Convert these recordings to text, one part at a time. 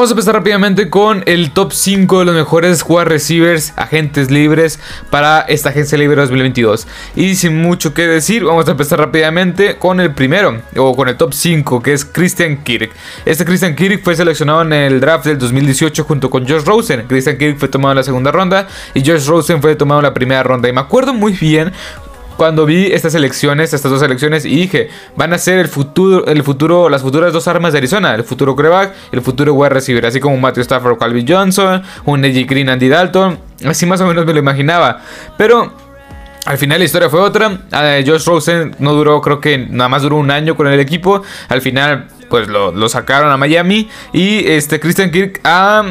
Vamos a empezar rápidamente con el top 5 de los mejores jugadores receivers, agentes libres para esta agencia libre 2022. Y sin mucho que decir, vamos a empezar rápidamente con el primero, o con el top 5, que es Christian Kirk. Este Christian Kirk fue seleccionado en el draft del 2018 junto con Josh Rosen. Christian Kirk fue tomado en la segunda ronda y Josh Rosen fue tomado en la primera ronda. Y me acuerdo muy bien cuando vi estas elecciones, estas dos elecciones, y dije, van a ser el futuro, el futuro, las futuras dos armas de Arizona, el futuro coreback, el futuro wide receiver, así como Matthew Stafford, Calvin Johnson, un Edgy Green, Andy Dalton, así más o menos me lo imaginaba, pero al final la historia fue otra. Ah, Josh Rosen no duró, creo que nada más duró un año con el equipo. Al final pues lo, sacaron a Miami. Y este Christian Kirk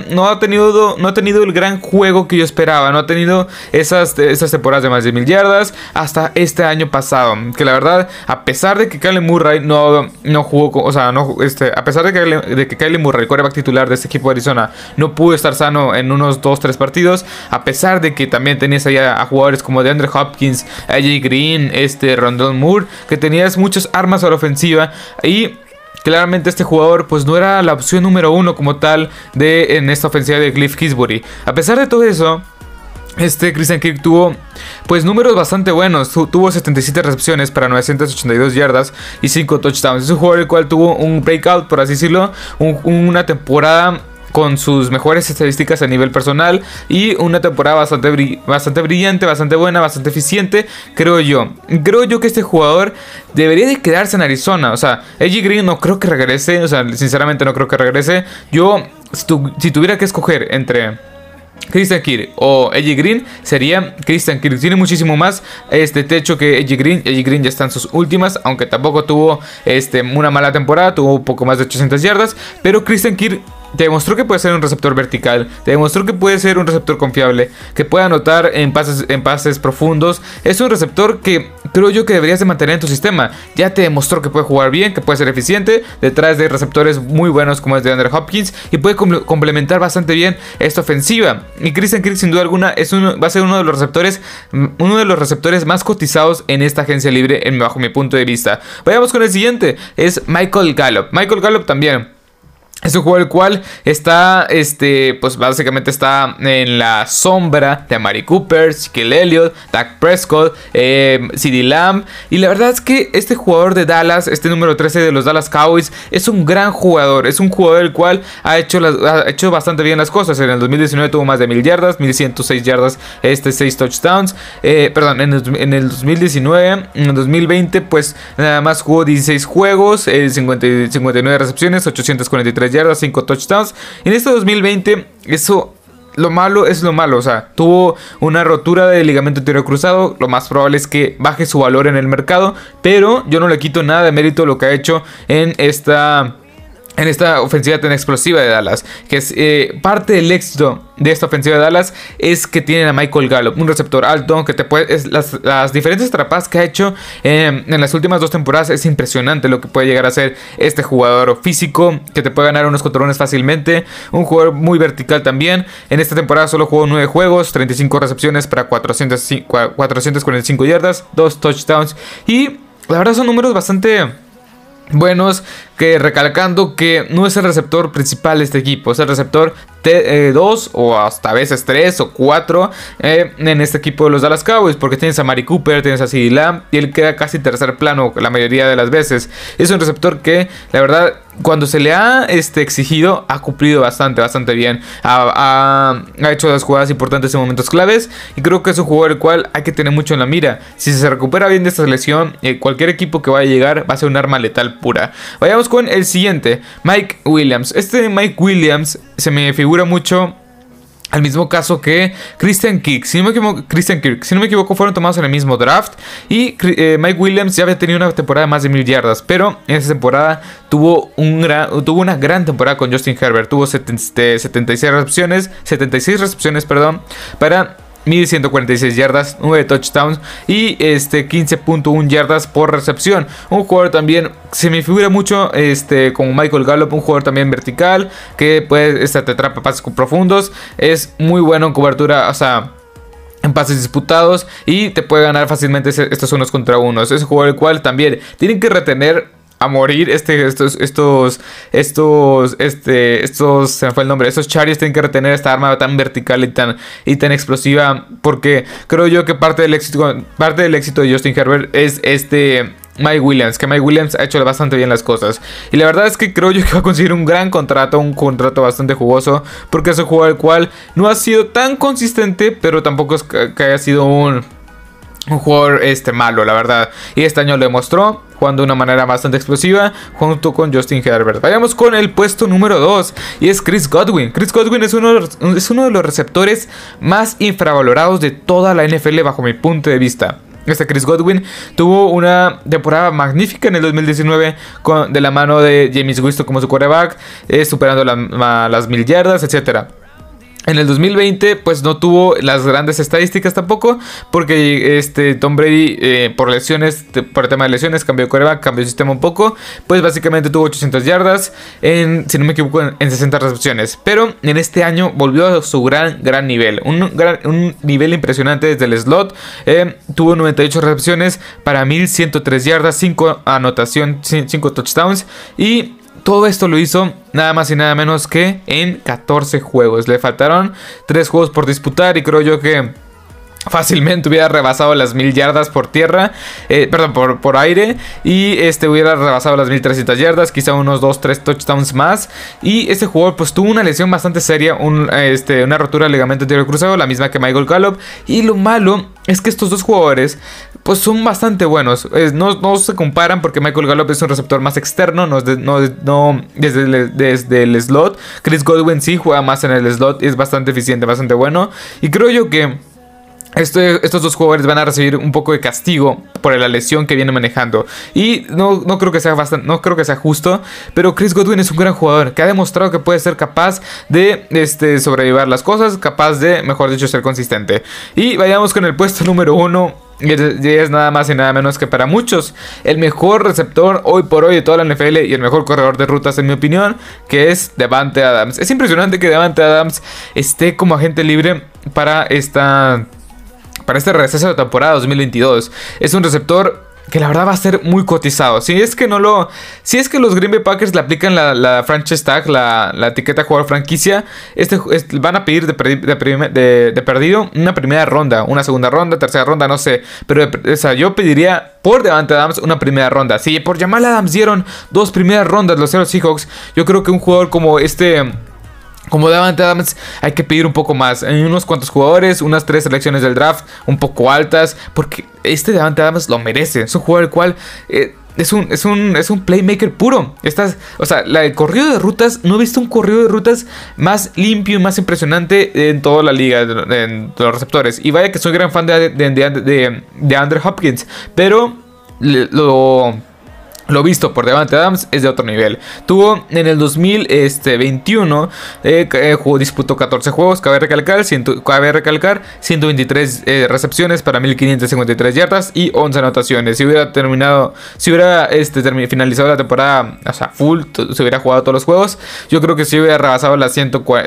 no, ha tenido, no ha tenido el gran juego que yo esperaba. No ha tenido esas, esas temporadas de más de mil yardas hasta este año pasado. Que la verdad, a pesar de que Kyle Murray no, no jugó, o sea, no, este, a pesar de que, de que Murray, el quarterback titular de este equipo de Arizona, no pudo estar sano en unos 2-3 partidos. A pesar de que también tenías allá a jugadores como DeAndre Hopkins, AJ Green, este Rondell Moore, que tenías muchas armas a la ofensiva. Y Claramente este jugador pues no era la opción número uno como tal de en esta ofensiva de Cliff Kisbury. A pesar de todo eso, este Christian Kirk tuvo pues números bastante buenos. tuvo 77 recepciones para 982 yardas y 5 touchdowns. Es un jugador el cual tuvo un breakout, por así decirlo, una temporada con sus mejores estadísticas a nivel personal y una temporada bastante, bastante brillante, bastante buena, bastante eficiente, creo yo. Creo yo que este jugador debería de quedarse en Arizona, o sea, AJ Green no creo que regrese, o sea, sinceramente no creo que regrese. Yo, si tuviera que escoger entre Christian Kirk o Edgy Green sería Christian Kirk. Tiene muchísimo más este techo que Edgy Green. Edgy Green ya está en sus últimas, aunque tampoco tuvo este, una mala temporada, tuvo un poco más de 800 yardas. Pero Christian Kirk te demostró que puede ser un receptor vertical, te demostró que puede ser un receptor confiable, que puede anotar en pases, en pases profundos. Es un receptor que creo yo que deberías de mantener en tu sistema. Ya te demostró que puede jugar bien, que puede ser eficiente, detrás de receptores muy buenos como es de Andrew Hopkins y puede complementar bastante bien esta ofensiva. Y Christian Kirk sin duda alguna es va a ser uno de los receptores, uno de los receptores más cotizados en esta agencia libre, en, bajo mi punto de vista. Vayamos con el siguiente, es Michael Gallup. Michael Gallup también es un juego el cual está, este, pues básicamente está en la sombra de Amari Cooper, Skill Elliott, Dak Prescott, eh, CD Lamb. Y la verdad es que este jugador de Dallas, este número 13 de los Dallas Cowboys, es un gran jugador. Es un jugador el cual ha hecho, ha hecho bastante bien las cosas. En el 2019 tuvo más de 1000 yardas, 1106 yardas, este 6 touchdowns. Eh, perdón, en el, en el, 2019, en el 2020, pues nada más jugó 16 juegos, 50, eh, 59 recepciones, 843 yardas, 5 touchdowns. En este 2020, eso lo malo es lo malo, o sea, tuvo una rotura de ligamento anterior cruzado, lo más probable es que baje su valor en el mercado, pero yo no le quito nada de mérito lo que ha hecho en esta en esta ofensiva tan explosiva de Dallas, que es eh, parte del éxito de esta ofensiva de Dallas es que tienen a Michael Gallup, un receptor alto que te puede las, diferentes atrapadas que ha hecho em, en las últimas dos temporadas es impresionante lo que puede llegar a ser este jugador físico que te puede ganar unos controles fácilmente, un jugador muy vertical también. En esta temporada solo jugó 9 juegos, 35 recepciones para 445 yardas, 2 touchdowns y la verdad son números bastante buenos que recalcando que no es el receptor principal de este equipo, es el receptor 2 eh, o hasta a veces 3 o 4 eh, en este equipo de los Dallas Cowboys, porque tienes a Mari Cooper, tienes a CeeDee Lamb y él queda casi tercer plano la mayoría de las veces. Es un receptor que la verdad cuando se le ha este, exigido ha cumplido bastante, bastante bien. Ha, hecho las jugadas importantes en momentos claves y creo que es un jugador el cual hay que tener mucho en la mira. Si se recupera bien de esta lesión, eh, cualquier equipo que vaya a llegar va a ser un arma letal pura. Vayamos con el siguiente, Mike Williams. Este Mike Williams se me figura mucho al mismo caso que Christian Kirk. Si no me equivoco, Christian Kirk, si no me equivoco, fueron tomados en el mismo draft. Y eh, Mike Williams ya había tenido una temporada de más de mil yardas. Pero en esa temporada tuvo, tuvo una gran temporada con Justin Herbert. Tuvo 76 recepciones. 76 recepciones, perdón. Para 1146 yardas, 9 touchdowns y este 15.1 yardas por recepción. Un jugador también se me figura mucho este como Michael Gallup, un jugador también vertical que puede este, te atrapa pases profundos, es muy bueno en cobertura, o sea, en pases disputados y te puede ganar fácilmente estos unos contra unos. Es un jugador el cual también tienen que retener a morir. Este, estos, estos, estos, este, estos, se me fue el nombre. Estos Chariots tienen que retener esta arma tan vertical y tan, y tan explosiva. Porque creo yo que parte del éxito, parte del éxito de Justin Herbert es este. Mike Williams, que Mike Williams ha hecho bastante bien las cosas. Y la verdad es que creo yo que va a conseguir un gran contrato, un contrato bastante jugoso, porque es un jugador el cual no ha sido tan consistente, pero tampoco es que haya sido un, un jugador este, malo, la verdad. Y este año lo demostró, jugando de una manera bastante explosiva, junto con Justin Herbert. Vayamos con el puesto número 2, y es Chris Godwin. Chris Godwin es uno, es uno de los receptores más infravalorados de toda la NFL, bajo mi punto de vista. Este Chris Godwin tuvo una temporada magnífica en el 2019 con, de la mano de James Winston como su quarterback, eh, superando las mil yardas, etcétera. En el 2020, pues no tuvo las grandes estadísticas tampoco, porque este Tom Brady, eh, por lesiones, por el tema de lesiones, cambió de cambió de sistema un poco. Pues básicamente tuvo 800 yardas, si no me equivoco, en, 60 recepciones. Pero en este año volvió a su gran, gran nivel. Un, un nivel impresionante desde el slot. Eh, tuvo 98 recepciones para 1103 yardas, 5 anotación, 5 touchdowns y todo esto lo hizo nada más y nada menos que en 14 juegos. Le faltaron 3 juegos por disputar y creo yo que fácilmente hubiera rebasado las mil yardas por tierra, eh, perdón, por, por, aire, y este hubiera rebasado las 1300 yardas, quizá unos 2-3 touchdowns más. Y este jugador, pues tuvo una lesión bastante seria, un, este, una rotura de ligamento anterior cruzado, la misma que Michael Gallup. Y lo malo es que estos dos jugadores, pues son bastante buenos. no, se comparan porque Michael Gallup es un receptor más externo, no, no, desde, el, desde el slot. Chris Godwin sí juega más en el slot y es bastante eficiente, bastante bueno. Y creo yo que este, estos dos jugadores van a recibir un poco de castigo por la lesión que viene manejando. Y no, no, creo que sea bastante, no creo que sea justo. Pero Chris Godwin es un gran jugador que ha demostrado que puede ser capaz de este, sobrevivir las cosas, capaz de, mejor dicho, ser consistente. Y vayamos con el puesto número uno. Y es nada más y nada menos que para muchos el mejor receptor hoy por hoy de toda la NFL y el mejor corredor de rutas en mi opinión, que es Devante Adams. Es impresionante que Devante Adams esté como agente libre para esta para este receso de temporada 2022. Es un receptor que la verdad va a ser muy cotizado. Si es que no lo. Si es que los Green Bay Packers le aplican la, franchise tag, la, etiqueta jugador franquicia, este, van a pedir de, perdido una primera ronda, una segunda ronda, tercera ronda, no sé. Pero yo pediría por Devante Adams una primera ronda. Si por Jamal Adams dieron dos primeras rondas los Seattle Seahawks, yo creo que un jugador como este como Davante Adams hay que pedir un poco más. Hay unos cuantos jugadores, unas tres selecciones del draft un poco altas. Porque este Davante Adams lo merece. Es un jugador el cual eh, es, un, es, un, es un playmaker puro. Estás, o sea, el corrido de rutas, no he visto un corrido de rutas más limpio y más impresionante en toda la liga de, los receptores. Y vaya que soy gran fan de, de, de, de Andrew Hopkins. Pero lo lo visto por Devante Adams es de otro nivel. Tuvo en el 2021, eh, eh, jugó, disputó 14 juegos, cabe recalcar, cabe recalcar 123 eh, recepciones para 1553 yardas y 11 anotaciones. Si hubiera terminado, si hubiera este, finalizado la temporada, o sea, full, se hubiera jugado todos los juegos, yo creo que si hubiera rebasado las,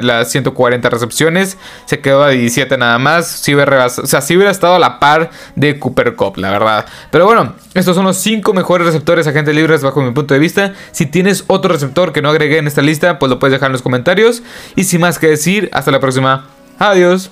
las 140 recepciones, se quedó a 17 nada más. Si hubiera, o sea, si hubiera estado a la par de Cooper Cup, la verdad. Pero bueno, estos son los 5 mejores receptores agentes libres bajo mi punto de vista. Si tienes otro receptor que no agregué en esta lista, pues lo puedes dejar en los comentarios. Y sin más que decir, hasta la próxima. Adiós.